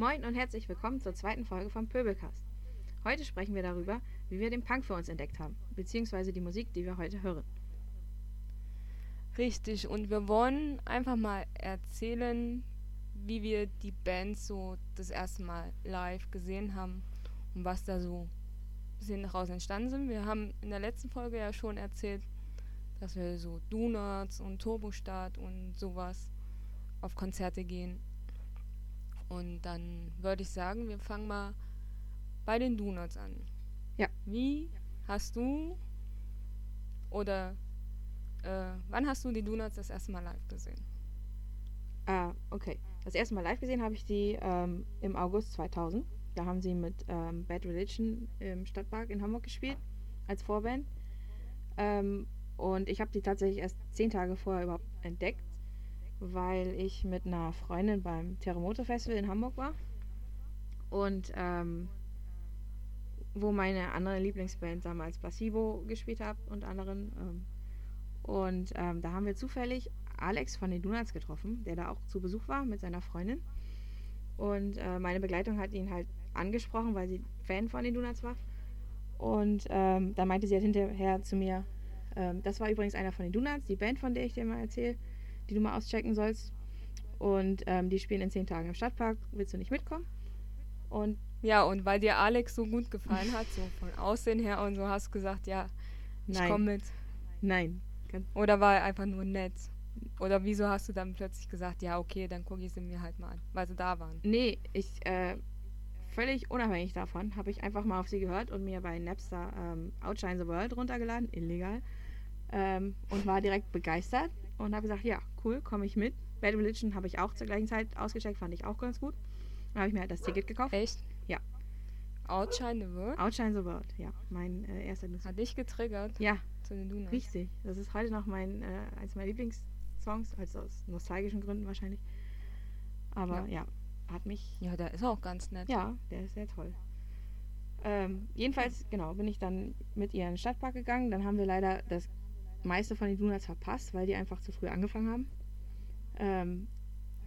Moin und herzlich willkommen zur zweiten Folge vom Pöbelcast. Heute sprechen wir darüber, wie wir den Punk für uns entdeckt haben, beziehungsweise die Musik, die wir heute hören. Richtig, und wir wollen einfach mal erzählen, wie wir die Band so das erste Mal live gesehen haben und was da so bisschen daraus entstanden sind. Wir haben in der letzten Folge ja schon erzählt, dass wir so Donuts und Turbostart und sowas auf Konzerte gehen. Und dann würde ich sagen, wir fangen mal bei den Donuts an. Ja. Wie hast du oder äh, wann hast du die Donuts das erste Mal live gesehen? Ah, okay. Das erste Mal live gesehen habe ich die ähm, im August 2000. Da haben sie mit ähm, Bad Religion im Stadtpark in Hamburg gespielt, als Vorband. Ähm, und ich habe die tatsächlich erst zehn Tage vorher überhaupt entdeckt, weil ich mit einer Freundin beim Terremoto Festival in Hamburg war. Und ähm, wo meine andere Lieblingsband damals Placebo gespielt hat und anderen. Ähm, und ähm, da haben wir zufällig Alex von den Donuts getroffen, der da auch zu Besuch war mit seiner Freundin. Und äh, meine Begleitung hat ihn halt angesprochen, weil sie Fan von den Donuts war. Und ähm, da meinte sie halt hinterher zu mir, ähm, das war übrigens einer von den Donuts, die Band, von der ich dir mal erzähle, die du mal auschecken sollst. Und ähm, die spielen in zehn Tagen im Stadtpark. Willst du nicht mitkommen? Und ja, und weil dir Alex so gut gefallen hat, so von Aussehen her und so, hast du gesagt, ja, ich komme mit. Nein. Oder war er einfach nur nett? Oder wieso hast du dann plötzlich gesagt, ja, okay, dann gucke ich sie mir halt mal an, weil sie da waren? Nee, ich, äh, völlig unabhängig davon, habe ich einfach mal auf sie gehört und mir bei Napster ähm, Outshine the World runtergeladen, illegal, ähm, und war direkt begeistert und habe gesagt, ja, cool, komme ich mit. Bad Religion habe ich auch zur gleichen Zeit ausgecheckt, fand ich auch ganz gut. Dann habe ich mir halt das Ticket gekauft. Echt? Ja. Outshine the World? Outshine the World, ja. Mein äh, erster Nuss. Hat dich getriggert? Ja. Zu den Donuts? Richtig. Das ist heute noch mein, äh, eins meiner Lieblingssongs, also aus nostalgischen Gründen wahrscheinlich. Aber ja. ja, hat mich... Ja, der ist auch ganz nett. Ja, der ist sehr toll. Ähm, jedenfalls, genau, bin ich dann mit ihr in den Stadtpark gegangen. Dann haben wir leider das meiste von den Donuts verpasst, weil die einfach zu früh angefangen haben. Ähm,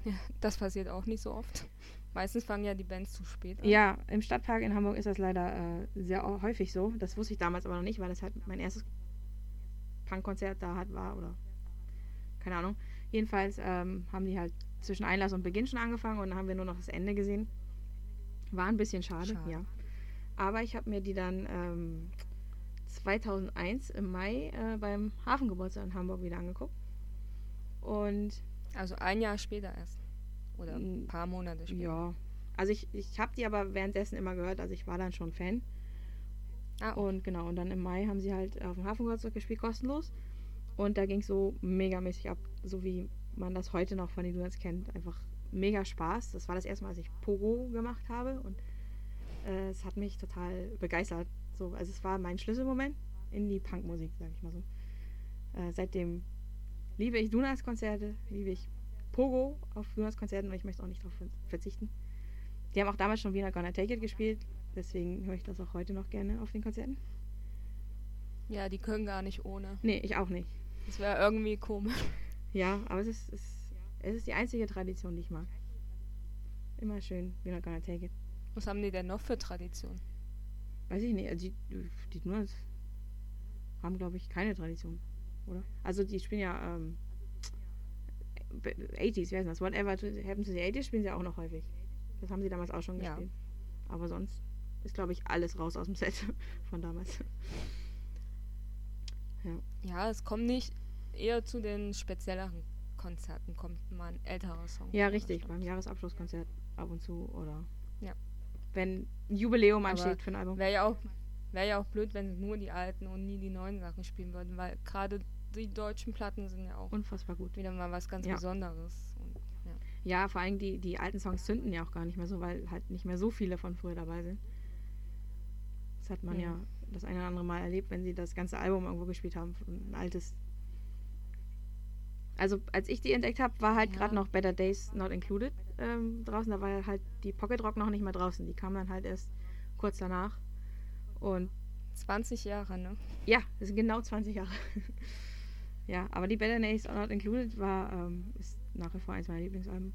ja, das passiert auch nicht so oft. Meistens fangen ja die Bands zu spät an. Ja, im Stadtpark in Hamburg ist das leider äh, sehr häufig so. Das wusste ich damals aber noch nicht, weil das halt mein erstes Punkkonzert da hat war oder keine Ahnung. Jedenfalls ähm, haben die halt zwischen Einlass und Beginn schon angefangen und dann haben wir nur noch das Ende gesehen. War ein bisschen schade, schade. ja. Aber ich habe mir die dann ähm, 2001 im Mai äh, beim Hafengeburtstag in Hamburg wieder angeguckt. Und also ein Jahr später erst. Oder ein paar Monate später. Ja. Also ich, ich habe die aber währenddessen immer gehört, also ich war dann schon Fan. Ah. Und genau, und dann im Mai haben sie halt auf dem Hafengeburtstag gespielt, kostenlos. Und da ging es so megamäßig ab, so wie man das heute noch von den Donuts kennt. Einfach mega Spaß. Das war das erste Mal, als ich Pogo gemacht habe und äh, es hat mich total begeistert. So, also es war mein Schlüsselmoment in die Punkmusik, sag ich mal so. Äh, seitdem liebe ich Donuts-Konzerte, liebe ich Pogo auf Donuts-Konzerten und ich möchte auch nicht darauf verzichten. Die haben auch damals schon Wiener Gonna Take It gespielt, deswegen höre ich das auch heute noch gerne auf den Konzerten. Ja, die können gar nicht ohne. Nee, ich auch nicht. Das wäre irgendwie komisch. Ja, aber es ist, es, es ist die einzige Tradition, die ich mag. Immer schön, Wiener Gonna Take It. Was haben die denn noch für Tradition? Weiß ich nicht. Also die, die Donuts haben, glaube ich, keine Tradition, oder? Also die spielen ja ähm, 80s, wie heißt das? Whatever Happens to the 80s spielen sie auch noch häufig. Das haben sie damals auch schon gespielt. Ja. Aber sonst ist, glaube ich, alles raus aus dem Set von damals. ja. ja, es kommt nicht eher zu den spezielleren Konzerten, kommt mal ein älterer Song. Ja, richtig, beim Jahresabschlusskonzert ab und zu oder ja. Wenn ein Jubiläum ansteht für ein Album. Wäre ja, auch, wär ja auch blöd, wenn sie nur die alten und nie die neuen Sachen spielen würden, weil gerade die deutschen Platten sind ja auch unfassbar gut. Wieder mal was ganz ja. Besonderes. Und, ja. ja. vor allem die, die alten Songs zünden ja auch gar nicht mehr so, weil halt nicht mehr so viele von früher dabei sind. Das hat man ja, ja das eine oder andere Mal erlebt, wenn sie das ganze Album irgendwo gespielt haben. Ein altes. Also als ich die entdeckt habe, war halt ja. gerade noch Better Days Not Included ähm, draußen. Da war halt die Pocket Rock noch nicht mehr draußen. Die kam dann halt erst kurz danach. Und 20 Jahre, ne? Ja, das sind genau 20 Jahre. Ja, aber die Better Days Not Included war, ähm, ist nach wie vor eins meiner Lieblingsalben.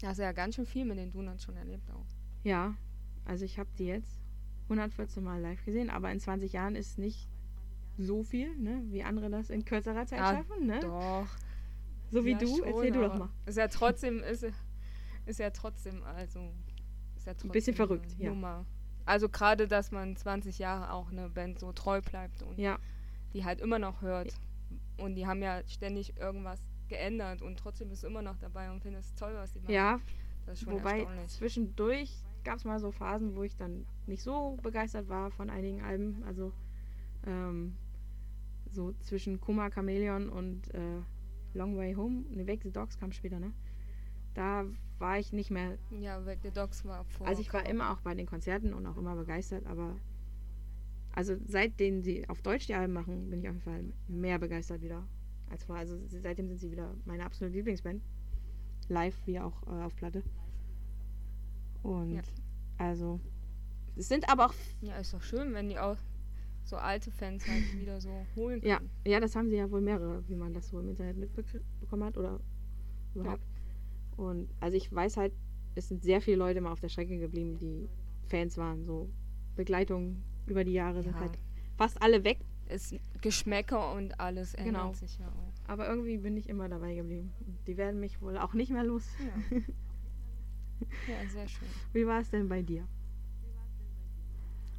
Da hast du ja ganz schön viel mit den Donuts schon erlebt auch. Ja, also ich habe die jetzt 114 Mal live gesehen, aber in 20 Jahren ist nicht so viel, ne, wie andere das in kürzerer Zeit Ja, schaffen, ne? Doch. So wie Ja, du, schon, erzähl du doch mal. Ist ja trotzdem, ist, ist ja trotzdem, also. Ist ja trotzdem bisschen eine verrückt, ja. Nummer. Also gerade, dass man 20 Jahre auch eine Band so treu bleibt und Ja, die halt immer noch hört. Und die haben ja ständig irgendwas geändert und trotzdem ist immer noch dabei und finde es toll, was die machen. ja, Das ist schon wobei zwischendurch gab es mal so Phasen, wo ich dann nicht so begeistert war von einigen Alben. Also ähm, so zwischen Kuma Chameleon und äh, Long Way Home. Ne, Wake the Dogs kam später, ne? Da war ich nicht mehr. Ja, Wake the Dogs war vor. Also ich war immer auch bei den Konzerten und auch immer begeistert, aber also seitdem sie auf Deutsch die Alben machen, bin ich auf jeden Fall mehr begeistert wieder als vorher. Also seitdem sind sie wieder meine absolute Lieblingsband. Live wie auch äh, auf Platte. Und Ja. also es sind aber auch Ja, ist doch schön, wenn die auch so alte Fans halt wieder so holen können. ja, ja, das haben sie ja wohl mehrere, wie man das so im Internet mitbekommen hat oder überhaupt. Und also ich weiß halt, es sind sehr viele Leute mal auf der Strecke geblieben, die Fans waren. So Begleitung über die Jahre sind Ja. halt fast alle weg. Ist Geschmäcker und alles ändert Genau. sich ja auch. Aber irgendwie bin ich immer dabei geblieben. Und Die werden mich wohl auch nicht mehr los. Ja. ja, sehr schön. Wie war es denn bei dir?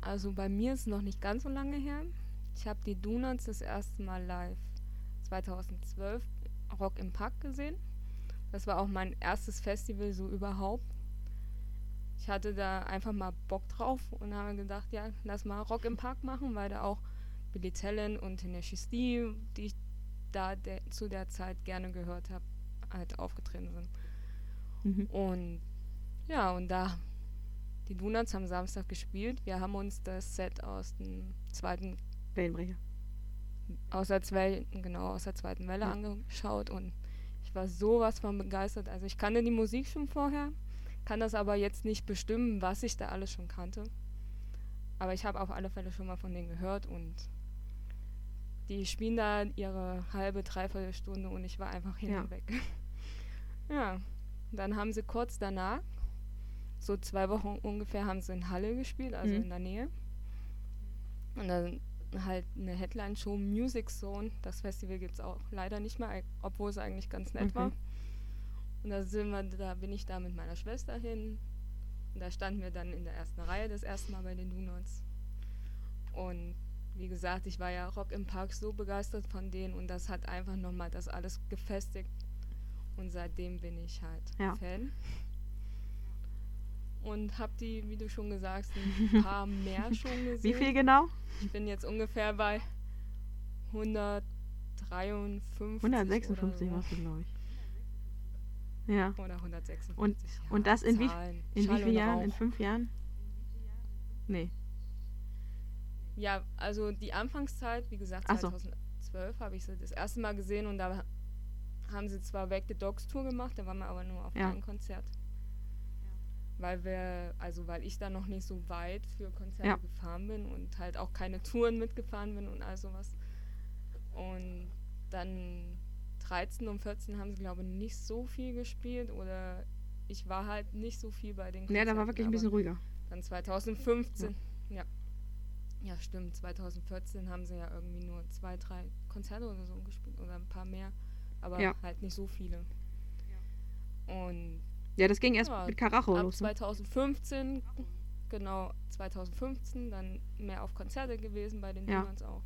Also bei mir ist es noch nicht ganz so lange her. Ich habe die Donuts das erste Mal live 2012 Rock im Park gesehen. Das war auch mein erstes Festival so überhaupt. Ich hatte da einfach mal Bock drauf und habe gedacht, ja, lass mal Rock im Park machen, weil da auch Billy Talent und Tenacious D, die ich da de zu der Zeit gerne gehört habe, halt aufgetreten sind. Mhm. Und ja, und da die Donuts haben Samstag gespielt. Wir haben uns das Set aus dem zweiten, Wellenbrecher. aus der zweiten, genau, aus der zweiten Welle Ja. angeschaut und ich war sowas von begeistert. Also ich kannte die Musik schon vorher, kann das aber jetzt nicht bestimmen, was ich da alles schon kannte. Aber ich habe auf alle Fälle schon mal von denen gehört und die spielen da ihre halbe, dreiviertel Stunde und ich war einfach hin Ja. und weg. ja, dann haben sie kurz danach, so zwei Wochen ungefähr, haben sie in Halle gespielt, also Mhm. in der Nähe. Und dann halt eine Headline-Show Music Zone. Das Festival gibt es auch leider nicht mehr, obwohl es eigentlich ganz nett Okay. war. Und da sind wir, da bin ich da mit meiner Schwester hin. Und da standen wir dann in der ersten Reihe das erste Mal bei den Donuts. Und wie gesagt, ich war ja Rock im Park so begeistert von denen und das hat einfach nochmal das alles gefestigt. Und seitdem bin ich halt Ja. Fan. Und hab die, wie du schon gesagt hast, ein paar mehr schon gesehen. Wie viel genau? Ich bin jetzt ungefähr bei 153 156 oder, warst du, glaube ich. Ja. so. oder 156. Und- ja, und das in wie-. In Schall wie vielen Jahren? In Rauch. fünf Jahren? Nee. Ja, also die Anfangszeit, wie gesagt, Ach so. 2012 habe ich sie das erste Mal gesehen und da haben sie zwar Back the Dogs Tour gemacht, da waren wir aber nur auf Ja. ein Konzert. Weil wir, also weil ich da noch nicht so weit für Konzerte Ja. gefahren bin und halt auch keine Touren mitgefahren bin und all sowas. Und dann 13 und 14 haben sie, glaube ich, nicht so viel gespielt oder ich war halt nicht so viel bei den Ja, da war Konzerten, wirklich ein bisschen ruhiger. dann 2015. Ja. ja. stimmt. 2014 haben sie ja irgendwie nur zwei, drei Konzerte oder so gespielt oder ein paar mehr. Aber Ja. halt nicht so viele. Und Ja, das ging erst Ja, mit Karacho ab los. Ne? 2015, genau, 2015 dann mehr auf Konzerte gewesen bei den Ja. Demons auch.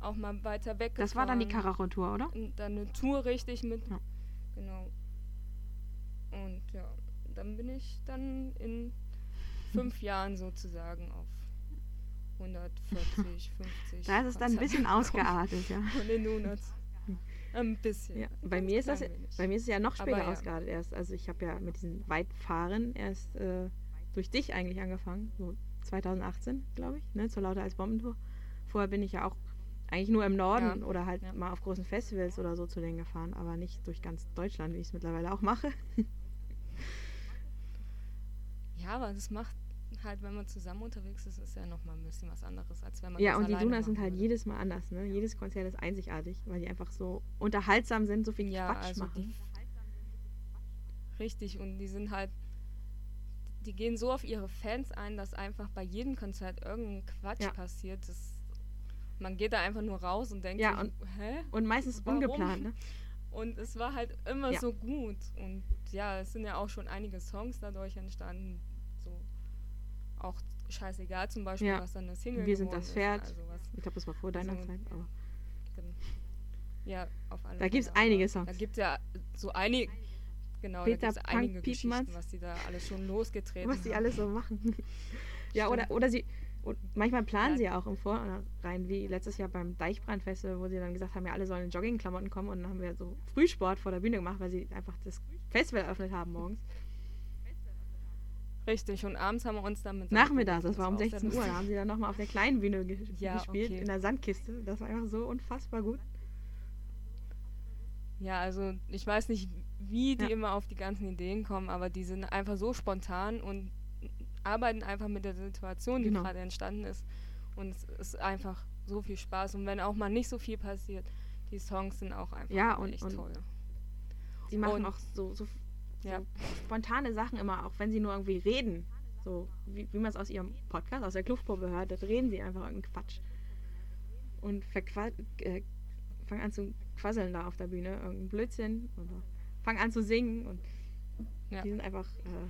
Auch mal weiter weg. Das war dann die. Karacho-Tour, oder? Dann eine Tour richtig mit. Ja. Genau. Und ja, dann bin ich dann in fünf Jahren sozusagen auf 140, 50. Da ist es dann ein bisschen ausgeartet, ja. Von den Donuts. Ein bisschen. ja. Bei mir ist das wenig. bei mir ist es ja noch später ja. ausgeartet erst. Also ich habe ja mit diesem Weitfahren erst äh, durch dich eigentlich angefangen, so 2018, glaube ich, ne, zur Lauter als Bombentour. Vorher bin ich ja auch eigentlich nur im Norden Ja. oder halt Ja. mal auf großen Festivals oder so zu denen gefahren, aber nicht durch ganz Deutschland, wie ich es mittlerweile auch mache. Ja, aber das macht halt, wenn man zusammen unterwegs ist, ist ja nochmal ein bisschen was anderes, als wenn man Ja, und die Donuts sind halt würde. jedes Mal anders, ne? Jedes Konzert ist einzigartig, weil die einfach so unterhaltsam sind, so viel Ja, Quatsch also machen. Richtig, und die sind halt, die gehen so auf ihre Fans ein, dass einfach bei jedem Konzert irgendein Quatsch Ja. passiert. Das, man geht da einfach nur raus und denkt Ja, sich, hä? Und meistens Warum? ungeplant, ne? Und es war halt immer Ja. so gut. Und ja, es sind ja auch schon einige Songs dadurch entstanden. Scheißegal zum Beispiel, Ja. was dann eine Single Wir sind das ist. Pferd. Also Ich glaube, das war vor deiner Also- Zeit, aber ja, auf alle Da gibt's Fälle, einige Songs. Da gibt es ja so einige, genau, Peter da gibt's Punk, einige Piep Geschichten, Matz. was die da alles schon losgetreten was die haben. alles so machen. ja, oder, Stimmt. oder sie. Und manchmal planen Ja. sie ja auch im Vorrein, wie letztes Jahr beim Deichbrandfestival, wo sie dann gesagt haben, ja, alle sollen in Joggingklamotten kommen und dann haben wir so Frühsport vor der Bühne gemacht, weil sie einfach das Festival eröffnet haben morgens. Richtig, und abends haben wir uns dann mit Nachmittags, das war um auch sehr 16 Uhr, da haben sie dann nochmal auf der kleinen Bühne ge Ja, gespielt, okay. in der Sandkiste. Das war einfach so unfassbar gut. Ja, also ich weiß nicht, wie die Ja. immer auf die ganzen Ideen kommen, aber die sind einfach so spontan und arbeiten einfach mit der Situation, die Genau. gerade entstanden ist. Und es ist einfach so viel Spaß. Und wenn auch mal nicht so viel passiert, die Songs sind auch einfach Ja, und- echt und- toll. Sie machen Und- auch so, so, Ja. spontane Sachen immer, auch wenn sie nur irgendwie reden. So, wie, wie man es aus ihrem Podcast, aus der Kluftprobe hört, da reden sie einfach irgendeinen Quatsch. Und äh, fangen an zu quasseln da auf der Bühne, irgendein Blödsinn. Oder fangen an zu singen und Ja. die sind einfach, äh,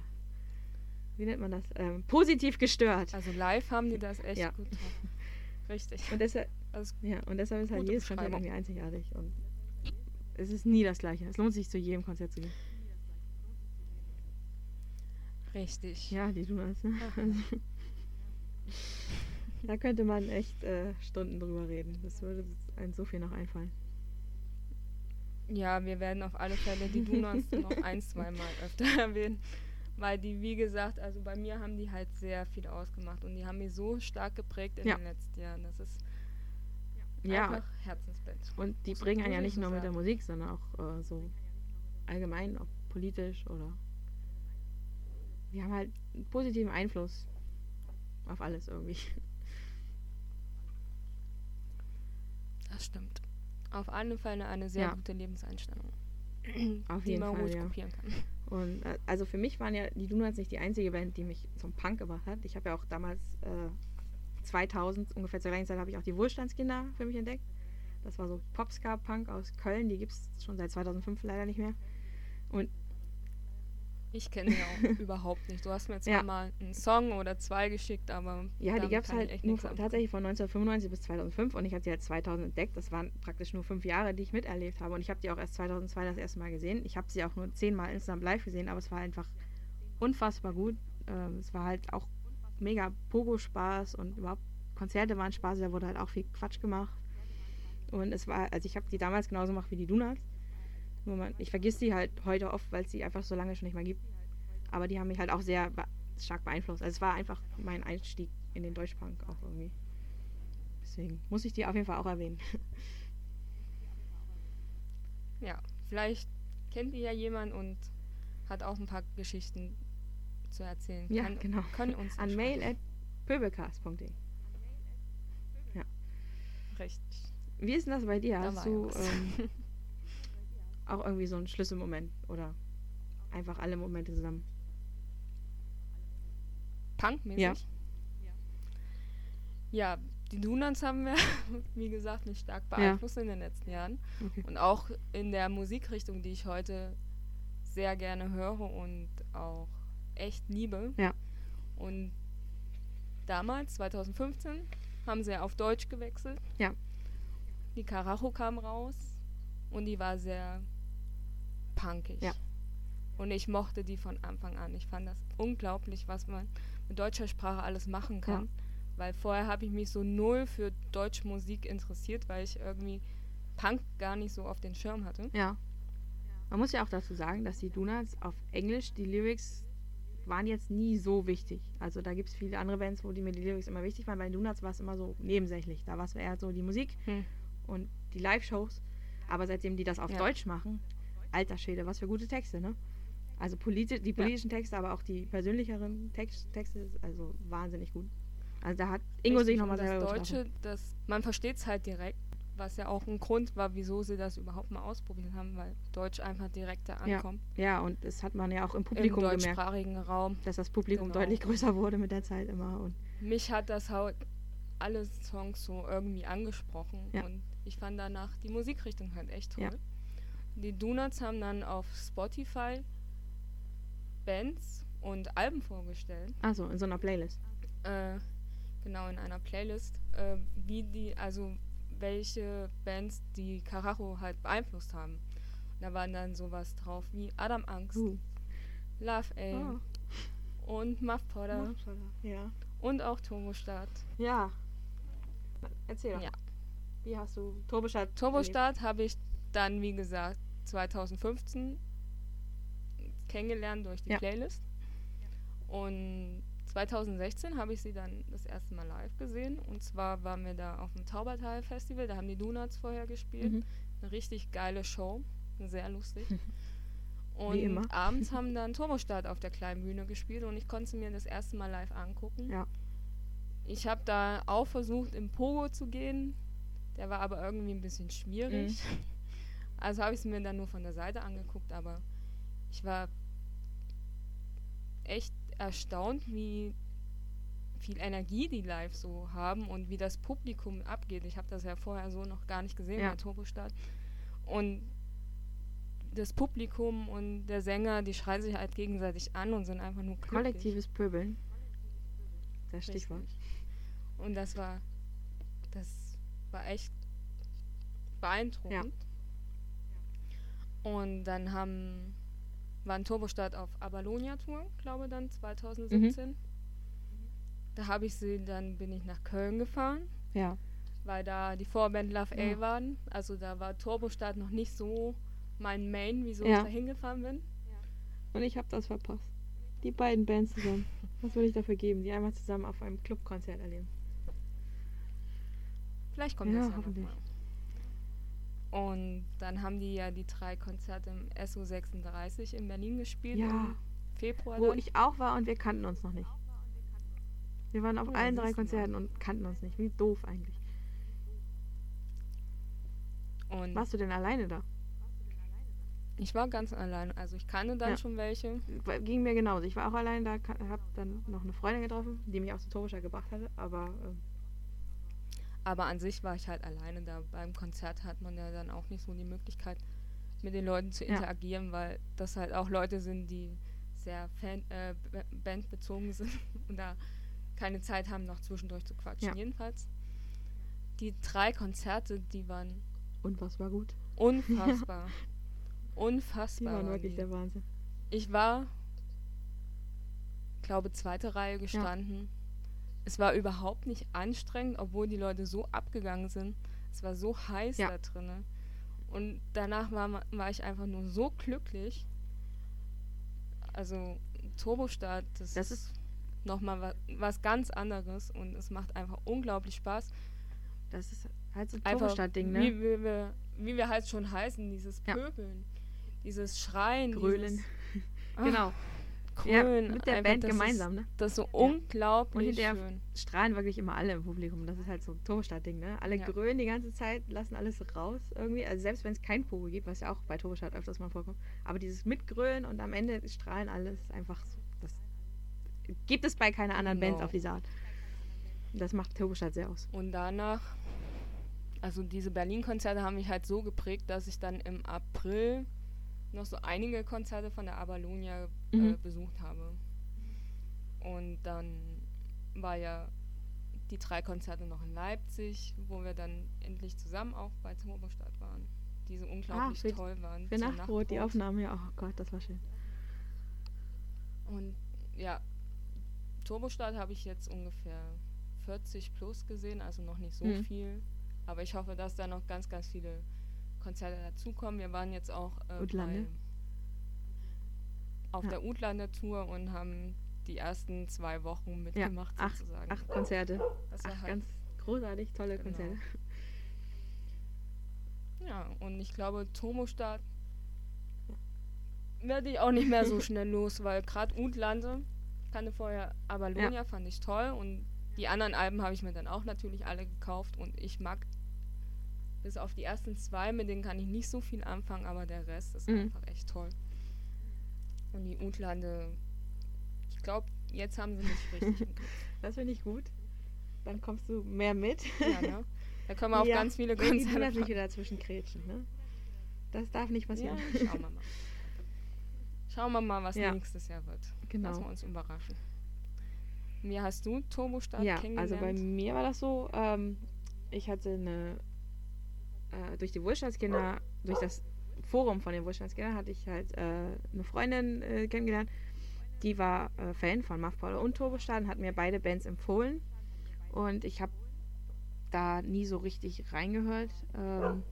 wie nennt man das, ähm, positiv gestört. Also live haben die das echt Ja. gut drauf. Richtig. Und deshalb, Also, ja, und deshalb ist halt jedes Konzert irgendwie einzigartig. Und es ist nie das Gleiche. Es lohnt sich zu jedem Konzert zu gehen. Richtig. Ja, die tun das, ne? Also, da könnte man echt äh, Stunden drüber reden. Das würde einem so viel noch einfallen. Ja, wir werden auf alle Fälle die Donuts noch ein, zweimal öfter erwähnen. Weil die, wie gesagt, also bei mir haben die halt sehr viel ausgemacht und die haben mich so stark geprägt in Ja. den letzten Jahren. Das ist Ja, einfach Herzensbett. und die bringen einen ja ich nicht nur mit der. Musik, sondern auch äh, so allgemein, auch politisch oder. Die haben halt einen positiven Einfluss auf alles irgendwie. Das stimmt. Auf alle Fälle eine sehr Ja. gute Lebenseinstellung, Auf die man Fall, ruhig ja. kopieren kann. Und äh, also für mich waren ja die Donuts nicht die einzige Band, die mich zum Punk gebracht hat. Ich habe ja auch damals äh, 2000, ungefähr zur gleichen Zeit, habe ich auch die Wohlstandskinder für mich entdeckt. Das war so Popska-Punk aus Köln, die gibt es schon seit 2005 leider nicht mehr. Und Ich kenne die auch überhaupt nicht. Du hast mir zwar Ja. mal einen Song oder zwei geschickt, aber ja, die gab es halt echt nur nichts von, tatsächlich von 1995 bis 2005 und ich habe die halt 2000 entdeckt. Das waren praktisch nur fünf Jahre, die ich miterlebt habe und ich habe die auch erst 2002 das erste Mal gesehen. Ich habe sie auch nur zehnmal insgesamt live gesehen, aber es war einfach unfassbar gut. Ähm, es war halt auch mega Pogo-Spaß und überhaupt Konzerte waren Spaß, da wurde halt auch viel Quatsch gemacht. Und es war, also ich habe die damals genauso gemacht wie die Donuts. Nur man, ich vergiss die halt heute oft, weil es sie einfach so lange schon nicht mehr gibt. Aber die haben mich halt auch sehr be stark beeinflusst. Also es war einfach mein Einstieg in den Deutschpunk auch irgendwie. Deswegen muss ich die auf jeden Fall auch erwähnen. Ja, vielleicht kennt ihr ja jemand und hat auch ein paar Geschichten zu erzählen. Ja, Kann- genau. Können uns An ja mail schreiben. at pöbelcast.de. Richtig. Wie ist denn das bei dir? Da Hast du ja ähm, auch irgendwie so einen Schlüsselmoment oder einfach alle Momente zusammen? Punkmäßig? Ja. Ja, die Donuts haben wir, wie gesagt, mich stark beeinflusst in den letzten Jahren. Okay. Und auch in der Musikrichtung, die ich heute sehr gerne höre und auch echt liebe. Ja. Und damals, 2015, haben sie auf Deutsch gewechselt. Ja. Die Karacho kam raus und die war sehr punkig. Ja. Und ich mochte die von Anfang an. Ich fand das unglaublich, was man mit deutscher Sprache alles machen kann. Weil vorher habe ich mich so null für deutsche Musik interessiert, weil ich irgendwie Punk gar nicht so auf den Schirm hatte. Ja. Man muss ja auch dazu sagen, dass die Donuts auf Englisch, die Lyrics waren jetzt nie so wichtig. Also da gibt es viele andere Bands, wo die mir die Lyrics immer wichtig waren. Bei den Donuts war es immer so nebensächlich. Da war es eher so die Musik Hm. und die Live-Shows. Aber seitdem die das auf Ja. Deutsch machen, alter Schwede, was für gute Texte, ne? Also politi die politischen Texte, aber auch die persönlicheren Text Texte, also wahnsinnig gut. Also da hat Ingo sich Richtig, nochmal und selber Das. Deutsche, das, man versteht es halt direkt. was ja auch ein Grund war, wieso sie das überhaupt mal ausprobiert haben, weil Deutsch einfach direkter Ja. ankommt. Ja, und das hat man ja auch im Im Publikum gemerkt, deutschsprachigen Raum. dass das Publikum Genau. deutlich größer wurde mit der Zeit immer. Und Mich hat das halt alle Songs so irgendwie angesprochen Ja. und ich fand danach die Musikrichtung halt echt toll. Ja. Die Donuts haben dann auf Spotify Bands und Alben vorgestellt. also in so einer Playlist. äh, genau in einer Playlist, äh, wie die, also welche Bands die Carajo halt beeinflusst haben. Da waren dann sowas drauf wie Adam Angst, Uh. Love Aim und Muff Potter Ja. und auch Turbostart. Ja. Erzähl doch. Ja. Wie hast du Turbostart? Turbostart habe ich dann, wie gesagt, 2015 kennengelernt durch die Ja. Playlist. Und 2016 habe ich sie dann das erste Mal live gesehen. Und zwar waren wir da auf dem Taubertal-Festival. Da haben die Donuts vorher gespielt. Mhm. Eine richtig geile Show. Sehr lustig. Und Wie immer. abends haben dann Turbostart auf der kleinen Bühne gespielt und ich konnte sie mir das erste Mal live angucken. Ja. Ich habe da auch versucht, im Pogo zu gehen. Der war aber irgendwie ein bisschen schwierig. Mhm. Also habe ich es mir dann nur von der Seite angeguckt, aber ich war echt erstaunt, wie viel Energie die live so haben und wie das Publikum abgeht. Ich habe das ja vorher so noch gar nicht gesehen Ja. bei Turbostart. Und das Publikum und der Sänger, die schreien sich halt gegenseitig an und sind einfach nur glücklich. Kollektives Pöbeln. Das Stichwort. Richtig. Und das war, das war echt beeindruckend. Und dann haben, war ein Turbostart auf Abalonia Tour, glaube dann 2017. Mhm. Da habe ich sie, dann bin ich nach Köln gefahren, Ja. weil da die Vorband Love A Ja. waren. Also da war Turbostart noch nicht so mein Main, wieso Ja. ich da hingefahren bin. Und ich habe das verpasst. Die beiden Bands zusammen. Was würde ich dafür geben? Die einmal zusammen auf einem Clubkonzert erleben. Vielleicht kommt Ja, das ja hoffentlich. nochmal. Und dann haben die ja die drei Konzerte im SO36 in Berlin gespielt. Ja. Im Februar. Wo dann. ich auch war und wir kannten uns noch nicht. Wir waren auf Oh, allen drei mal. Konzerten und kannten uns nicht. Wie doof eigentlich. Und Warst du denn alleine da? ich war ganz allein. Also ich kannte dann Ja. schon welche. Ging mir genauso. Ich war auch allein da, habe dann noch eine Freundin getroffen, die mich aus Turboschau gebracht hatte. Aber ähm, Aber an sich war ich halt alleine da. Beim Konzert hat man ja dann auch nicht so die Möglichkeit, mit den Leuten zu Ja. interagieren, weil das halt auch Leute sind, die sehr Fan, äh, bandbezogen sind und da keine Zeit haben, noch zwischendurch zu quatschen. Ja. Jedenfalls, die drei Konzerte, die waren war gut? unfassbar. Die Unfassbar. waren waren wirklich die. der Wahnsinn. Ich war, glaube zweite Reihe gestanden. Es war überhaupt nicht anstrengend, obwohl die Leute so abgegangen sind. Es war so heiß Ja. da drinnen. Und danach war, war ich einfach nur so glücklich. Also Turbostart, das, Das ist nochmal was, was ganz anderes und es macht einfach unglaublich Spaß. Das ist halt so ein Einfach Turbostadt-Ding, ne? wie, wie, wir, wie wir halt schon heißen, dieses Ja. Pöbeln, dieses Schreien, Grölen. dieses Ah, Genau. Ja, mit der einfach, Band gemeinsam, ne? Ist, das ist so unglaublich Und schön. strahlen wirklich immer alle im Publikum. Das ist halt so ein Turbostadt-Ding, ne? Alle Ja. grölen die ganze Zeit, lassen alles raus irgendwie. Also selbst wenn es kein Pogo gibt, was ja auch bei Turbostadt öfters mal vorkommt. Aber dieses Mitgrölen und am Ende strahlen alles einfach so. Das gibt es bei keiner anderen Genau. auf dieser Art. Das macht Turbostadt sehr aus. Und danach, also diese Berlin-Konzerte haben mich halt so geprägt, dass ich dann im April noch so einige Konzerte von der Abalonia äh, Mhm. besucht habe. Und dann war ja die drei Konzerte noch in Leipzig, wo wir dann endlich zusammen auch bei Turbostadt waren. Die so unglaublich für- toll waren. Für zur Nachtbrot, die Aufnahmen, ja, oh Gott, das war schön. Und ja, Turbostart habe ich jetzt ungefähr 40 plus gesehen, also noch nicht so Mhm. viel. Aber ich hoffe, dass da noch ganz, ganz viele Konzerte dazukommen. Wir waren jetzt auch äh, bei, auf Ja. der Utlander Tour und haben die ersten zwei Wochen mitgemacht acht- sozusagen. Acht Konzerte. das war Acht halt, ganz großartig, tolle Genau. Konzerte. ja, und ich glaube, Turbostart werde ich auch nicht mehr so schnell los, weil gerade Utlande, ich kannte vorher Avalonia, fand ich toll und die anderen Alben habe ich mir dann auch natürlich alle gekauft und ich mag Bis auf die ersten zwei, mit denen kann ich nicht so viel anfangen, aber der Rest ist Mhm. einfach echt toll. Und die Utlande, ich glaube, jetzt haben sie mich richtig im Griff. Das finde ich gut. Dann kommst du mehr mit. Ja, ne? Da können wir Ja, ganz viele Konzerte Jonas nicht fahren. wieder dazwischen kretschen, ne? Das darf nicht passieren. Ja, schauen wir mal. Schauen wir mal, was Ja. nächstes Jahr wird. Lassen wir genau. uns überraschen. Wie hast du Turbostart Ja, kennengelernt? also bei mir war das so, ähm, ich hatte eine, äh, durch die Wohlstandskinder, durch das Forum von den Wohlstandskindern hatte ich halt äh, eine Freundin äh, kennengelernt, die war äh, Fan von Muff Power und Turbostart und hat mir beide Bands empfohlen und ich habe da nie so richtig reingehört. Ähm,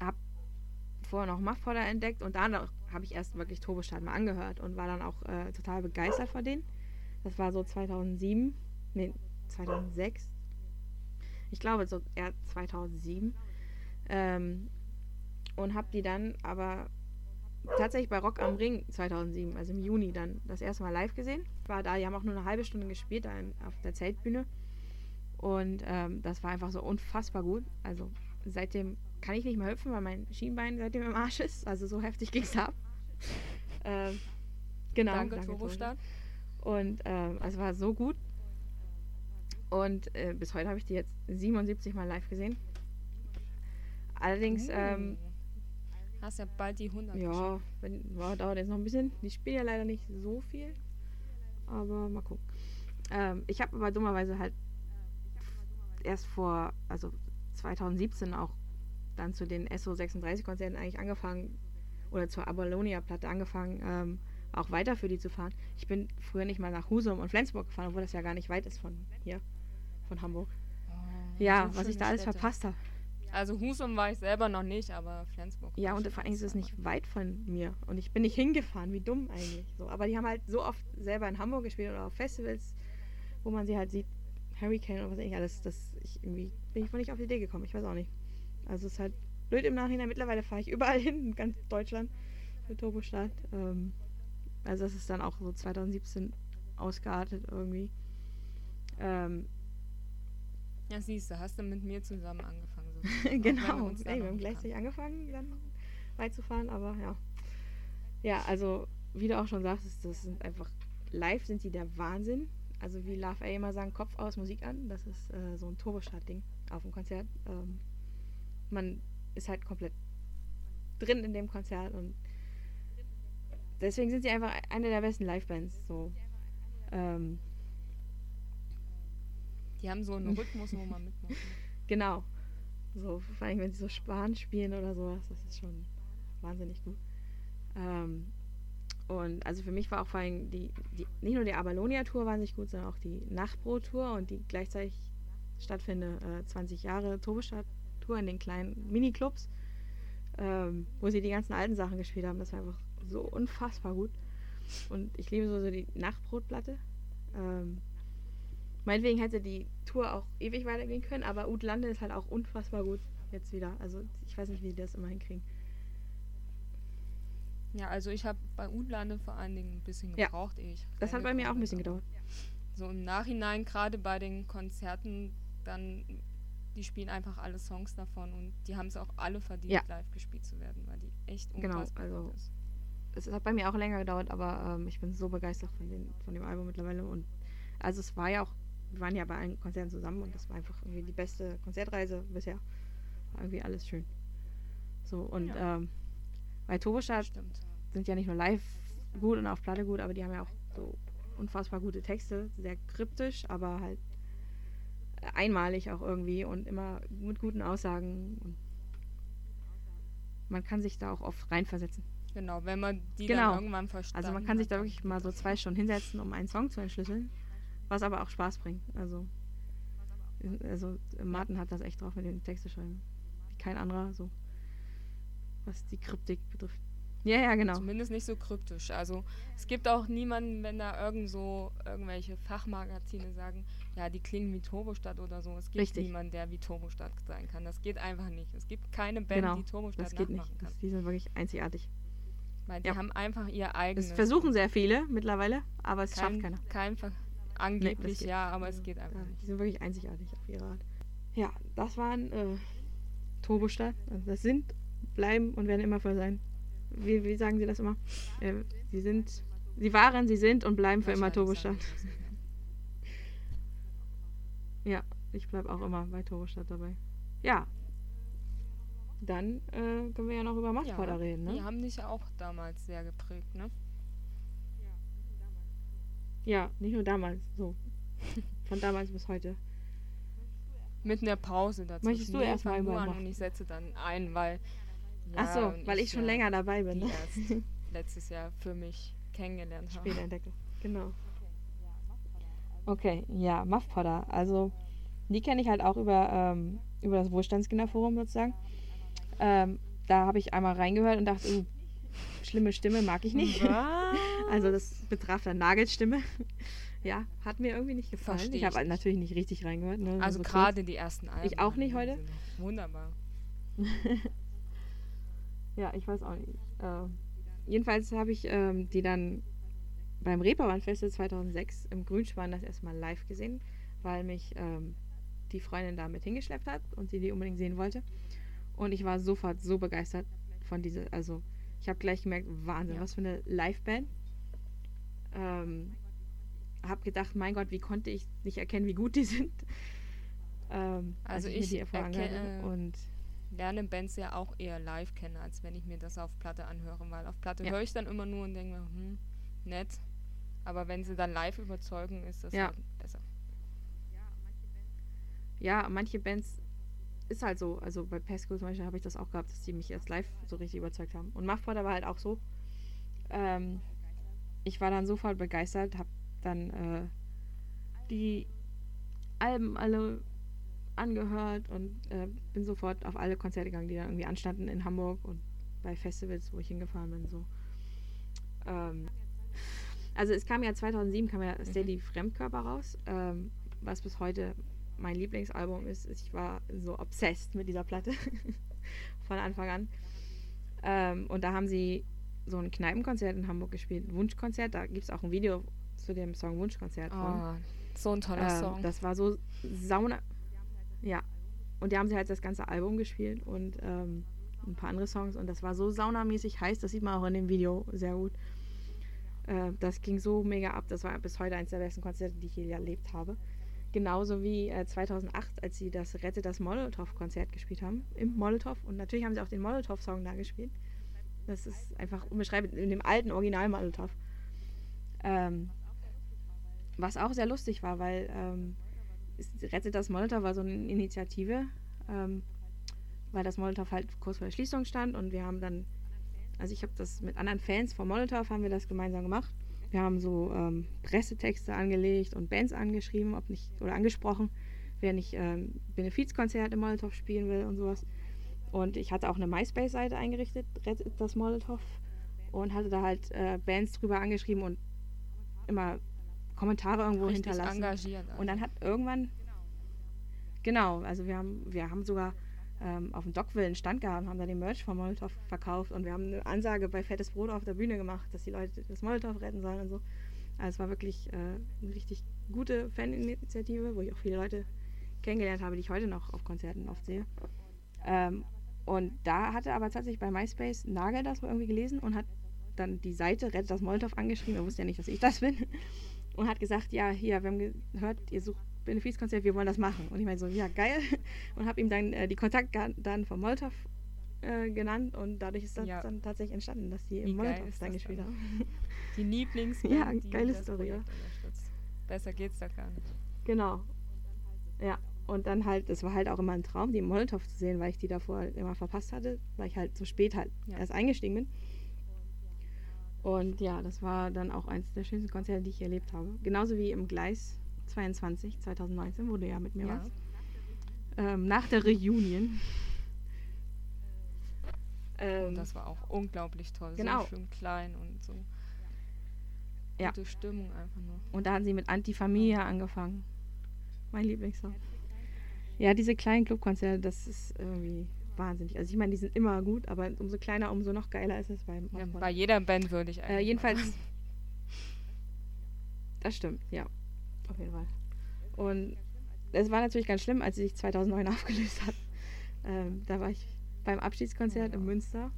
hab vorher noch Muff Powder entdeckt und danach habe ich erst wirklich Turbostart mal angehört und war dann auch äh, total begeistert von denen. Das war so 2007, nee, 2006. Ich glaube so eher 2007. Ähm, und habe die dann aber tatsächlich bei Rock am Ring 2007, also im Juni dann das erste Mal live gesehen. War da, die haben auch nur eine halbe Stunde gespielt da in, auf der Zeltbühne. Und ähm, das war einfach so unfassbar gut. Also seitdem kann ich nicht mehr hüpfen, weil mein Schienbein seitdem im Arsch ist. Also so heftig ging es ab. ähm, genau. Danke, danke, Turbostart. und ähm, es war so gut. Und äh, bis heute habe ich die jetzt 77 Mal live gesehen. Allerdings, ähm, Oh. Hast ja bald die 100. ja, wenn, ja, dauert jetzt noch ein bisschen. Die spielen ja leider nicht so viel. Aber mal gucken. Ähm, ich habe aber dummerweise halt erst vor, also 2017 auch dann zu den SO36-Konzerten eigentlich angefangen, oder zur Abalonia-Platte angefangen, ähm, auch weiter für die zu fahren. Ich bin früher nicht mal nach Husum und Flensburg gefahren, obwohl das ja gar nicht weit ist von hier, von Hamburg. Oh, Ja, so was ich da alles Städte. verpasst habe. Also Husum war ich selber noch nicht, aber Flensburg. Ja, und vor allem ist es nicht weit von mir. Und ich bin nicht hingefahren, wie dumm eigentlich. So, aber die haben halt so oft selber in Hamburg gespielt oder auf Festivals, wo man sie halt sieht, Hurricane und was weiß ich alles, dass ich irgendwie bin ich wohl nicht auf die Idee gekommen. Ich weiß auch nicht. Also es ist halt blöd im Nachhinein. Mittlerweile fahre ich überall hin, in ganz Deutschland für Turbostart. Ähm, also das ist dann auch so 2017 ausgeartet irgendwie. Ähm, Ja, siehst du, hast du mit mir zusammen angefangen. genau. da Ey, wir haben gleichzeitig angefangen, dann weit zu fahren, aber ja. Ja, also, wie du auch schon sagst, das sind einfach, live sind die der Wahnsinn. Also, wie Love A immer sagen, Kopf aus, Musik an. Das ist äh, so ein Turbostart-Ding auf dem Konzert. Ähm, man ist halt komplett drin in dem Konzert und deswegen sind sie einfach eine der besten Live-Bands. So. Ähm, Die haben so einen Rhythmus, wo man mitmacht. ne? Genau. So, vor allem, wenn sie so Spahn spielen oder sowas, das ist schon wahnsinnig gut. Ähm, und also für mich war auch vor allem die, die nicht nur die Abalonia-Tour wahnsinnig gut, sondern auch die Nachtbrot-Tour und die gleichzeitig stattfindende äh, 20 Jahre Turbostart-Tour in den kleinen Miniclubs, ähm, wo sie die ganzen alten Sachen gespielt haben. Das war einfach so unfassbar gut. Und ich liebe so, so die Nachtbrotplatte. Ähm, Meinetwegen hätte die Tour auch ewig weitergehen können, aber Utlande ist halt auch unfassbar gut jetzt wieder. Also ich weiß nicht, wie die das immer hinkriegen. Ja, also ich habe bei Udlande vor allen Dingen ein bisschen Ja. gebraucht, ehe ich Das hat bei mir auch ein bisschen gedauert. So im Nachhinein, gerade bei den Konzerten, dann, die spielen einfach alle Songs davon und die haben es auch alle verdient, Ja. live gespielt zu werden, weil die echt Genau, unfassbar also gut ist. Es hat bei mir auch länger gedauert, aber ähm, ich bin so begeistert von, den, von dem Album mittlerweile. Und also es war ja auch, wir waren ja bei allen Konzerten zusammen und das war einfach irgendwie die beste Konzertreise bisher. War irgendwie alles schön. So, und Ja. ähm, bei Turbostart Stimmt. sind ja nicht nur live gut und auf Platte gut, aber die haben ja auch so unfassbar gute Texte, sehr kryptisch, aber halt einmalig auch irgendwie und immer mit guten Aussagen. Und man kann sich da auch oft reinversetzen. Genau, wenn man die Genau. dann irgendwann verstanden Also man kann sich da wirklich mal so zwei Stunden hinsetzen, um einen Song zu entschlüsseln, was aber auch Spaß bringt. Also, also Martin hat das echt drauf mit dem Texte schreiben. Wie kein anderer, so was die Kryptik betrifft. Ja, ja, genau. Zumindest nicht so kryptisch. Also es gibt auch niemanden, wenn da irgend so irgendwelche Fachmagazine sagen, ja, die klingen wie Turbostadt oder so. Es gibt Richtig. niemanden, der wie Turbostadt sein kann. Das geht einfach nicht. Es gibt keine Band, Genau, die Turbostadt Das geht nicht. nachmachen kann. Das, die sind wirklich einzigartig. Weil die ja. haben einfach ihr Das eigenes. versuchen sehr viele mittlerweile, aber es kein, schafft keiner. kein Ver Angeblich geht- ja, aber es geht einfach Ja, nicht. die sind wirklich einzigartig auf ihre Art. Ja, das waren äh, Turbostadt. Also das sind, bleiben und werden immer voll sein. Wie, wie sagen Sie das immer? Äh, sie sind, sie waren, sie sind und bleiben für immer Turbostadt. ja, ich bleibe auch immer bei Turbostadt dabei. Ja. Dann äh, können wir ja noch über Machtporter Ja, reden, ne? Die haben dich ja auch damals sehr geprägt, ne? Ja, nicht nur damals, so. Von damals bis heute. Mit einer Pause dazu. Möchtest du erst mal übermachen? und ich setze dann ein, weil. Ach so, weil ich schon ja länger dabei bin, ne? erst letztes Jahr für mich kennengelernt habe. Später entdecke. Genau. Okay, ja, Muff Potter. Also, die kenne ich halt auch über, ähm, über das Wohlstandskinderforum sozusagen. Ähm, da habe ich einmal reingehört und dachte, uh, schlimme Stimme mag ich nicht. Was? Also, das betraf dann Nagelstimme. ja, hat mir irgendwie nicht gefallen. Versteh ich habe ich halt natürlich nicht richtig reingehört. Ne? Also so kurz. gerade die ersten Alben. Ich auch nicht heute. Wunderbar. Ja, ich weiß auch nicht. Äh, jedenfalls habe ich ähm, die dann beim Reeperbahn-Festival 2006 im Grünspan das erstmal live gesehen, weil mich ähm, die Freundin da mit hingeschleppt hat und sie die unbedingt sehen wollte. Und ich war sofort so begeistert von dieser, also ich habe gleich gemerkt, Wahnsinn, Ja. was für eine Liveband. Ähm, habe gedacht, mein Gott, wie konnte ich nicht erkennen, wie gut die sind. Ähm, als Also ich habe. erkenne- und lerne Bands ja auch eher live kennen, als wenn ich mir das auf Platte anhöre, weil auf Platte Ja. höre ich dann immer nur und denke mir, hm, nett. Aber wenn sie dann live überzeugen, ist das Ja. halt besser. ja, manche Bands ist halt so. Also bei Pesco zum Beispiel habe ich das auch gehabt, dass die mich erst live so richtig überzeugt haben. Und Muffporter war halt auch so. Ähm, ich war dann sofort begeistert, habe dann äh, die Alben alle angehört und äh, bin sofort auf alle Konzerte gegangen, die dann irgendwie anstanden in Hamburg und bei Festivals, wo ich hingefahren bin. So. Ähm, also es kam ja 2007 kam ja Steady Fremdkörper raus, ähm, was bis heute mein Lieblingsalbum ist. Ich war so obsessed mit dieser Platte von Anfang an. Ähm, und da haben sie so ein Kneipenkonzert in Hamburg gespielt, ein Wunschkonzert. Da gibt es auch ein Video zu dem Song Wunschkonzert von. Oh, so ein toller Ähm, Song. Das war so sauna. Ja. Und die haben sie halt das ganze Album gespielt und ähm, ein paar andere Songs. Und das war so saunamäßig heiß, das sieht man auch in dem Video sehr gut. Äh, das ging so mega ab. Das war bis heute eines der besten Konzerte, die ich je erlebt habe. Genauso wie äh, 2008, als sie das Rette das Molotow-Konzert gespielt haben. Im Molotow. Und natürlich haben sie auch den Molotow-Song da gespielt. Das ist einfach unbeschreiblich. In dem alten Original Molotow. Ähm, was auch sehr lustig war, weil ähm, Rettet das Molotow war so eine Initiative, ähm, weil das Molotow halt kurz vor der Schließung stand und wir haben dann, also ich habe das mit anderen Fans vom Molotow haben wir das gemeinsam gemacht. Wir haben so ähm, Pressetexte angelegt und Bands angeschrieben, ob nicht, oder angesprochen, wer nicht ähm, Benefizkonzert im Molotow spielen will und sowas. Und ich hatte auch eine MySpace-Seite eingerichtet, Rettet das Molotow, und hatte da halt äh, Bands drüber angeschrieben und immer Kommentare irgendwo Richtig hinterlassen. engagiert. Und dann hat irgendwann, genau, also wir haben, wir haben sogar ähm, auf dem Dockville einen Stand gehabt, haben da den Merch von Molotow verkauft und wir haben eine Ansage bei Fettes Brot auf der Bühne gemacht, dass die Leute das Molotow retten sollen und so. Also es war wirklich äh, eine richtig gute Faninitiative, wo ich auch viele Leute kennengelernt habe, die ich heute noch auf Konzerten oft sehe. Ähm, und da hatte aber tatsächlich bei MySpace Nagel das wohl irgendwie gelesen und hat dann die Seite Rettet das Molotow angeschrieben. Er wusste ja nicht, dass ich das bin. Und hat gesagt, ja, hier, wir haben gehört, ihr sucht Benefizkonzert, wir wollen das machen. Und ich meine so, ja, geil. Und habe ihm dann äh, die Kontaktdaten von Molotow äh, genannt und dadurch ist das Ja. dann tatsächlich entstanden, dass die im ist dann gespielt haben. Die Lieblingsband, Ja, die geile Story, unterstützt. Besser geht's da gar nicht. Genau. Ja. Und dann halt, es war halt auch immer ein Traum, die im Molotow zu sehen, weil ich die davor halt immer verpasst hatte, weil ich halt so spät halt Ja. erst eingestiegen bin. Und ja, das war dann auch eins der schönsten Konzerte, die ich erlebt habe. Genauso wie im Gleis 22, 2019, wo du ja mit mir Ja. warst. Ähm, nach der Reunion. Ähm, Und das war auch unglaublich toll. Genau. So schön klein und so. Ja. Gute Stimmung einfach nur. Und da haben sie mit Antifamilia angefangen. Mein Lieblingssong. Ja, diese kleinen Clubkonzerte, das ist irgendwie wahnsinnig. Also ich meine, die sind immer gut, aber umso kleiner, umso noch geiler ist es beim Ja, bei jeder Band würde ich eigentlich. Äh, jedenfalls. Das stimmt, ja. Auf jeden Fall. Und das war natürlich ganz schlimm, als sie sich 2009 aufgelöst hat. Ähm, da war ich beim Abschiedskonzert Ja. in Münster,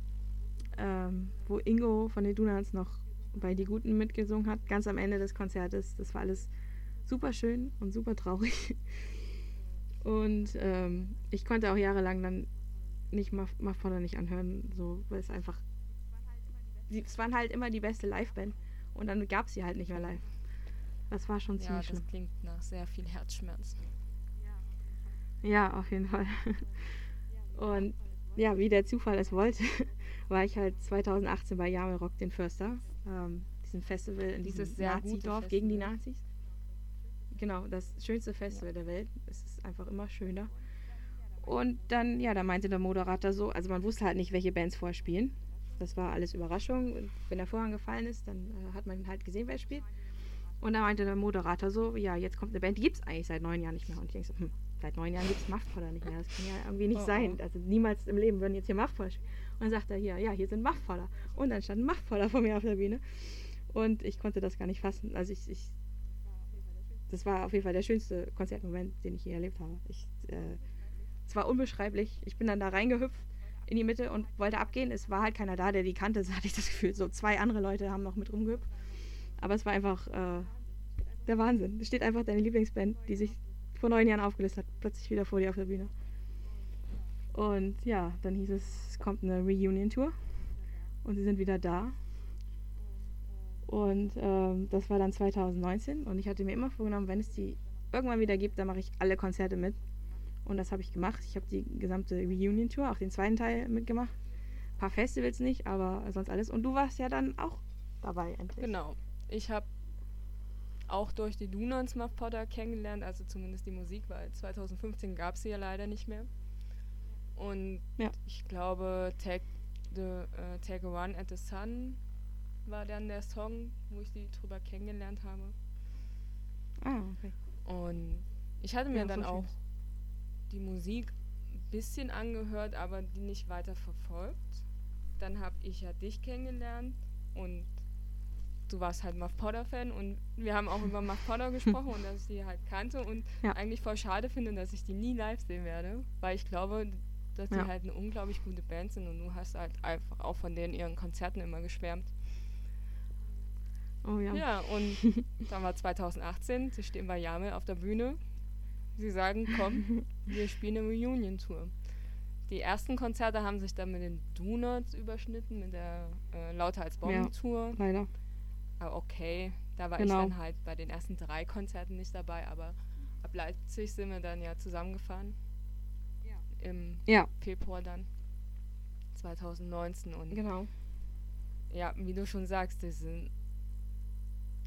ähm, wo Ingo von den Donuts noch bei Die Guten mitgesungen hat, ganz am Ende des Konzertes. Das war alles super schön und super traurig. Und ähm, ich konnte auch jahrelang dann nicht Muff Potter nicht anhören, so, weil es einfach. Es waren halt immer die beste Liveband und dann gab es sie halt nicht mehr live. Das war schon Ja, ziemlich schlimm. das klingt nach sehr viel Herzschmerz. Ja, auf jeden Fall. Und ja, wie der Zufall es wollte, war ich halt 2018 bei Jamel Rock den Förster, ähm, diesem Festival in diesem Nazi-Dorf gegen die. Nazis. Genau, das schönste Festival der Welt. Es ist einfach immer schöner. Und dann, ja, da meinte der Moderator so, also man wusste halt nicht, welche Bands vorspielen. Das war alles Überraschung. Und wenn der Vorhang gefallen ist, dann äh, hat man halt gesehen, wer spielt. Und da meinte der Moderator so, ja, jetzt kommt eine Band, die gibt es eigentlich seit neun Jahren nicht mehr. Und ich denke so, hm, seit neun Jahren gibt es Muffpotter nicht mehr. Das kann ja irgendwie nicht Oh, sein. oh. Also niemals im Leben würden jetzt hier Muffpotter spielen. Und dann sagt er hier, ja, hier sind Muffpotter. Und dann stand ein Muffpotter vor mir auf der Bühne. Und ich konnte das gar nicht fassen. Also ich, ich das war auf jeden Fall der schönste Konzertmoment, den ich je erlebt habe. Ich, äh, es war unbeschreiblich. Ich bin dann da reingehüpft in die Mitte und wollte abgehen. Es war halt keiner da, der die kannte, so hatte ich das Gefühl. So zwei andere Leute haben noch mit rumgehüpft. Aber es war einfach äh, der Wahnsinn. Es steht einfach deine Lieblingsband, die sich vor neun Jahren aufgelöst hat, plötzlich wieder vor dir auf der Bühne. Und ja, dann hieß es, es kommt eine Reunion-Tour und sie sind wieder da. Und ähm, das war dann 2019 und ich hatte mir immer vorgenommen, wenn es die irgendwann wieder gibt, dann mache ich alle Konzerte mit. Und das habe ich gemacht. Ich habe die gesamte Reunion-Tour, auch den zweiten Teil mitgemacht. Ein paar Festivals nicht, aber sonst alles. Und du warst ja dann auch dabei endlich. Genau. Ich habe auch durch die Donuts Muff Potter kennengelernt, also zumindest die Musik, weil 2015 gab es sie ja leider nicht mehr. Und Ja. ich glaube, Take, the, äh, Take a Run at the Sun war dann der Song, wo ich sie drüber kennengelernt habe. Ah, okay. Und ich hatte mir Ja, dann schön. auch die Musik ein bisschen angehört, aber die nicht weiter verfolgt. Dann habe ich ja dich kennengelernt und du warst halt Muff Potter-Fan und wir haben auch über Muff Potter gesprochen und dass ich die halt kannte und Ja. eigentlich voll schade finde, dass ich die nie live sehen werde, weil ich glaube, dass die Ja. halt eine unglaublich gute Band sind und du hast halt einfach auch von denen ihren Konzerten immer geschwärmt. Oh ja. Ja, und dann war 2018, sie stehen bei Jamel auf der Bühne. Sie sagen, komm, wir spielen eine Reunion-Tour. Die ersten Konzerte haben sich dann mit den Donuts überschnitten, mit der äh, Lauter als Bomben-Tour. Leider. Aber okay, da war Genau. ich dann halt bei den ersten drei Konzerten nicht dabei, aber ab Leipzig sind wir dann ja zusammengefahren. Im Ja, Februar dann. 2019 und genau. ja, wie du schon sagst, die sind,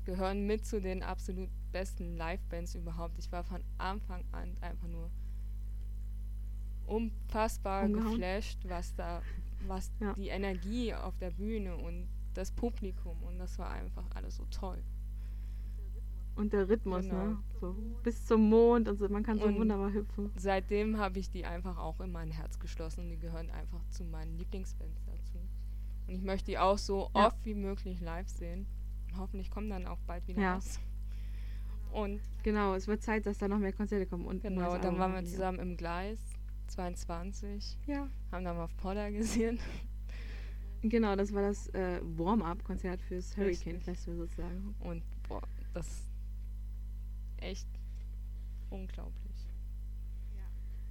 gehören mit zu den absolut besten Live-Bands überhaupt. Ich war von Anfang an einfach nur unfassbar Umgehauen. geflasht, was da, was Ja. die Energie auf der Bühne und das Publikum und das war einfach alles so toll. Und der Rhythmus, Genau. ne? So bis zum Mond und so. Man kann so Und- wunderbar hüpfen. Seitdem habe ich die einfach auch in mein Herz geschlossen und die gehören einfach zu meinen Lieblingsbands dazu. Und ich möchte die auch so Ja. oft wie möglich live sehen. Und hoffentlich kommen dann auch bald wieder Ja. raus. Und Genau, es wird Zeit, dass da noch mehr Konzerte kommen. Und Genau, dann waren wir zusammen im Gleis 22, auch. Ja. haben dann auf Potter gesehen. Genau, das war das äh, Warm-up-Konzert fürs Hurricane. Festival sozusagen. Und boah, das ist echt unglaublich.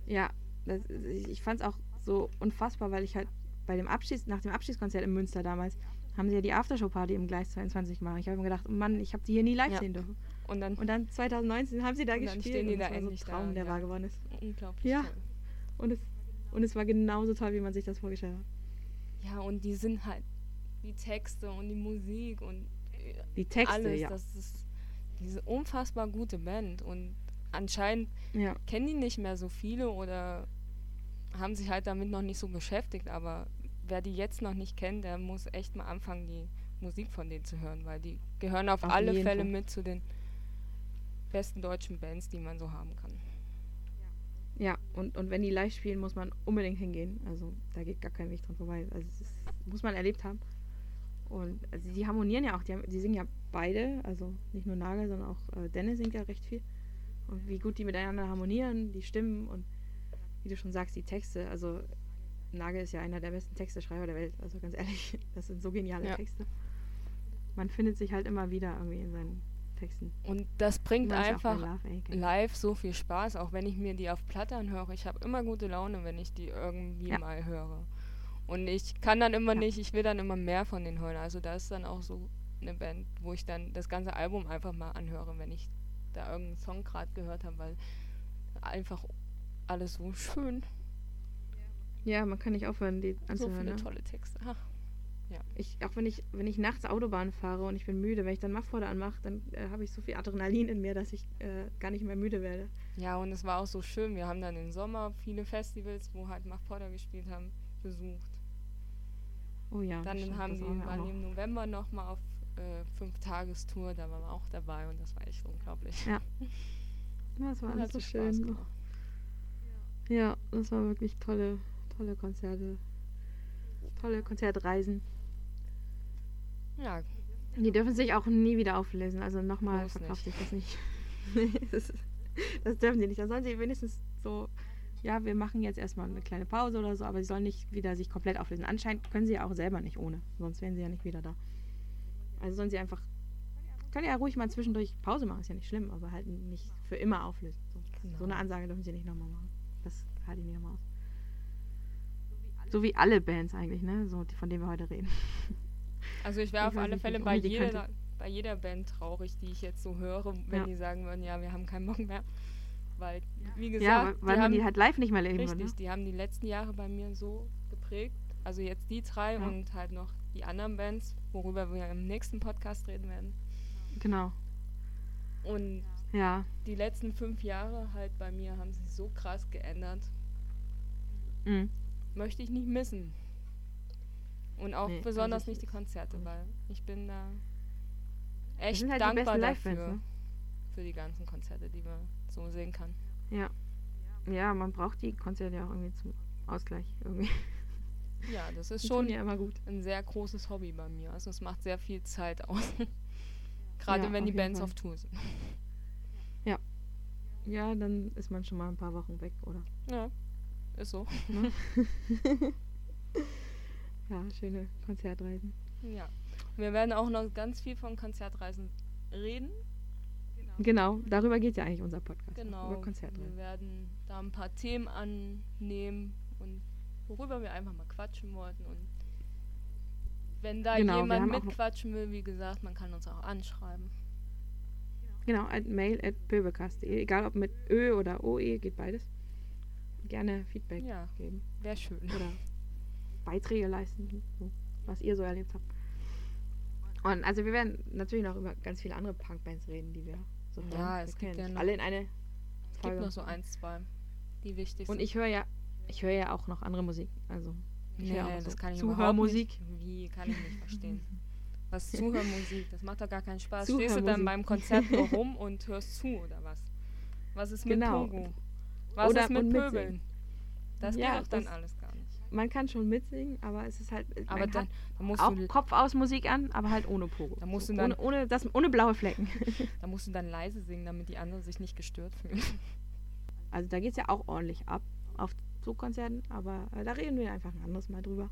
Ja, das, ich, fand es auch so unfassbar, weil ich halt bei dem Abschieds, nach dem Abschiedskonzert in Münster damals, haben sie ja die Aftershow-Party im Gleis 22 gemacht. Ich habe mir gedacht, oh Mann, ich habe die hier nie live Ja. sehen dürfen. Und dann Und dann 2019 haben sie da Und dann gespielt stehen die und da war so ein endlich da, Traum, der ja. wahr geworden ist. unglaublich Ja. toll. Und es, und es war genauso toll, wie man sich das vorgestellt hat. Ja, und die sind halt die Texte und die Musik und äh, Die Texte, alles, ja. das ist diese unfassbar gute Band und anscheinend ja. kennen die nicht mehr so viele oder haben sich halt damit noch nicht so beschäftigt, aber wer die jetzt noch nicht kennt, der muss echt mal anfangen, die Musik von denen zu hören, weil die gehören auf, Auf alle Fälle Fall. mit zu den besten deutschen Bands, die man so haben kann. Ja, und, und wenn die live spielen, muss man unbedingt hingehen. Also da geht gar kein Weg dran vorbei. Also ist, muss man erlebt haben. Und also die harmonieren ja auch, die, haben, die singen ja beide, also nicht nur Nagel, sondern auch äh, Dennis singt ja recht viel. Und wie gut die miteinander harmonieren, die Stimmen und wie du schon sagst, die Texte. Also Nagel ist ja einer der besten Texteschreiber der Welt. Also ganz ehrlich, das sind so geniale Ja. Texte. Man findet sich halt immer wieder irgendwie in seinen Texten. Und das bringt einfach live so viel Spaß, auch wenn ich mir die auf Platte anhöre. Ich habe immer gute Laune, wenn ich die irgendwie Ja. mal höre. Und ich kann dann immer Ja. nicht, ich will dann immer mehr von denen hören. Also da ist dann auch so eine Band, wo ich dann das ganze Album einfach mal anhöre, wenn ich da irgendeinen Song gerade gehört habe, weil einfach alles so schön, Ja, man kann nicht aufhören, die so anzuhören. viele ne? tolle Texte. Ach, Ich, auch wenn ich, wenn ich nachts Autobahn fahre und ich bin müde, wenn ich dann Muffordern anmache, dann äh, habe ich so viel Adrenalin in mir, dass ich äh, gar nicht mehr müde werde. Ja, und es war auch so schön. Wir haben dann im Sommer viele Festivals, wo halt Muff Potter gespielt haben, besucht. Oh ja. Dann stimmt, haben die, waren die im November nochmal auf äh, Fünf-Tagestour, da waren wir auch dabei und das war echt unglaublich. Ja, Das war alles so schön. Ja, das war wirklich tolle, tolle Konzerte. Tolle Konzertreisen. Ja, Die dürfen sich auch nie wieder auflösen. Also nochmal verkauft sich das nicht. Das, dürfen sie nicht. Dann sollen sie wenigstens so, ja, wir machen jetzt erstmal eine kleine Pause oder so, aber sie sollen nicht wieder sich komplett auflösen. Anscheinend können sie ja auch selber nicht ohne, sonst wären sie ja nicht wieder da. Also sollen sie einfach, können ja ruhig mal zwischendurch Pause machen, ist ja nicht schlimm, aber halt nicht für immer auflösen. So, Genau. so eine Ansage dürfen sie nicht nochmal machen. Das halte ich nicht nochmal aus. So wie alle Bands eigentlich, ne? So, von denen wir heute reden. also ich wäre auf alle Fälle bei jeder, bei jeder Band traurig, die ich jetzt so höre, wenn Ja. die sagen würden, ja, wir haben keinen Bock mehr. Weil, wie gesagt, ja, weil, die man haben, die halt live nicht mehr leben richtig, wird. Ne? die haben die letzten Jahre bei mir so geprägt. Also jetzt die drei Ja. und halt noch die anderen Bands, worüber wir im nächsten Podcast reden werden. Genau. Und Ja. die letzten fünf Jahre halt bei mir haben sich so krass geändert. Mhm. Möchte ich nicht missen. Und auch Nee, besonders also ich- nicht die Konzerte, nicht. weil ich bin da echt halt dankbar dafür. ne? Für die ganzen Konzerte, die man so sehen kann. Ja. Ja, man braucht die Konzerte ja auch irgendwie zum Ausgleich. Irgendwie. Ja, das ist Die schon ja immer gut. ein sehr großes Hobby bei mir. Also es macht sehr viel Zeit aus. Gerade Ja, wenn die Bands Fall. auf Tour sind. Ja, dann ist man schon mal ein paar Wochen weg, oder? Ja, ist so. Ne? Ja, schöne Konzertreisen. Ja. Wir werden auch noch ganz viel von Konzertreisen reden. Genau, darüber geht ja eigentlich unser Podcast. Genau. Über Wir Konzertreisen. werden da ein paar Themen annehmen und worüber wir einfach mal quatschen wollten. Und wenn da Genau, wir jemand mitquatschen will, wie gesagt, man kann uns auch anschreiben. Genau, at mail at pöbelcast.de. Egal ob mit Ö oder OE, geht beides. Gerne Feedback Ja, geben. wäre schön. Oder Beiträge leisten, was ihr so erlebt habt. Und also wir werden natürlich noch über ganz viele andere Punkbands reden, die wir so hören. Ja, wir es können gibt ja noch- alle in eine Es gibt noch so eins, zwei, die wichtig sind. Und ich höre ja, ich höre ja auch noch andere Musik. Also ich nee, auch das so kann ich Zuhörmusik. nicht. Wie kann ich nicht verstehen? Was Zuhörmusik? Das macht doch gar keinen Spaß. Stehst du dann beim Konzert nur rum und hörst zu oder was? Was ist mit Genau. Pogo? Was Oder- ist mit. Pöbeln? Das Ja, geht doch dann alles. Man kann schon mitsingen, aber es ist halt. Aber man dann, dann musst auch du Kopf aus Musik an, aber halt ohne Pogo. Da musst so, du dann- ohne, ohne, das, ohne blaue Flecken. Da musst du dann leise singen, damit die anderen sich nicht gestört fühlen. Also da geht es ja auch ordentlich ab auf Zugkonzerten, aber äh, da reden wir einfach ein anderes Mal drüber.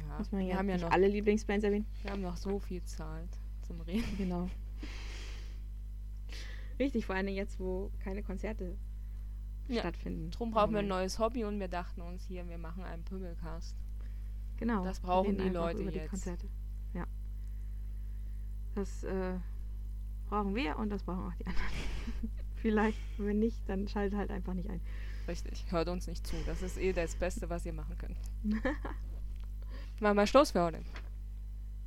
Ja, Muss man wir ja haben ja noch, alle Lieblingsbands erwähnen. wir haben noch so viel Zeit zum Reden. Genau. Richtig, vor allem jetzt, wo keine Konzerte Ja, stattfinden. Drum brauchen wir ein Im neues Hobby und wir dachten uns hier, wir machen einen Pümmelcast. Genau. das brauchen die Leute über die jetzt. Konzerte. Ja. Das äh, brauchen wir und das brauchen auch die anderen. Vielleicht, wenn nicht, dann schaltet halt einfach nicht ein. Richtig, hört uns nicht zu. Das ist eh das Beste, was ihr machen könnt. Machen wir Schluss für heute.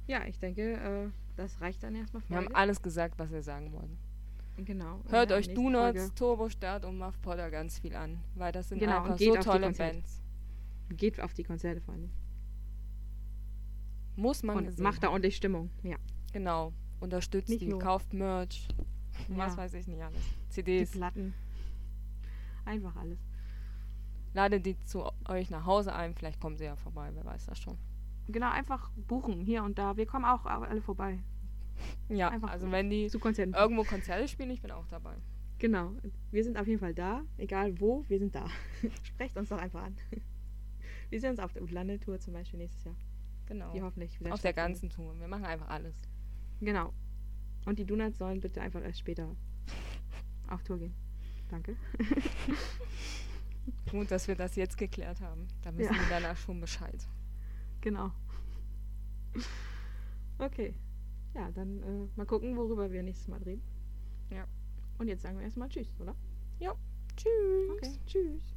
Ja, ich denke, äh, das reicht dann erstmal für Wir haben alles gesagt, was wir sagen wollen. Genau. Hört euch Donuts, Turbo Start und Muff Potter ganz viel an, weil das sind Genau, einfach so die tolle. Bands. Geht auf die Konzerte vor allem. Muss man Und macht da ordentlich Stimmung. Ja. Genau. Unterstützt Nicht die, nur. kauft Merch, was Ja. weiß ich nicht alles. Die CDs. Platten. Einfach alles. Ladet die zu euch nach Hause ein, vielleicht kommen sie ja vorbei, wer weiß das schon. Genau, einfach buchen hier und da. Wir kommen auch alle vorbei. Ja, Einfach also wenn die Zu Konzerten. irgendwo Konzerte spielen, ich bin auch dabei. Genau. Wir sind auf jeden Fall da. Egal wo, wir sind da. Sprecht uns doch einfach an. Wir sehen uns auf der Utlandet-Tour zum Beispiel nächstes Jahr. Genau. Die hoffentlich wieder Auf der ganzen Tour. Wir machen einfach alles. Genau. Und die Donuts sollen bitte einfach erst später auf Tour gehen. Danke. Gut, dass wir das jetzt geklärt haben. Da wissen Ja. wir danach schon Bescheid. Genau. Okay. Ja, dann äh, mal gucken, worüber wir nächstes Mal reden. Ja. Und jetzt sagen wir erstmal Tschüss, oder? Tschüss. Okay, tschüss.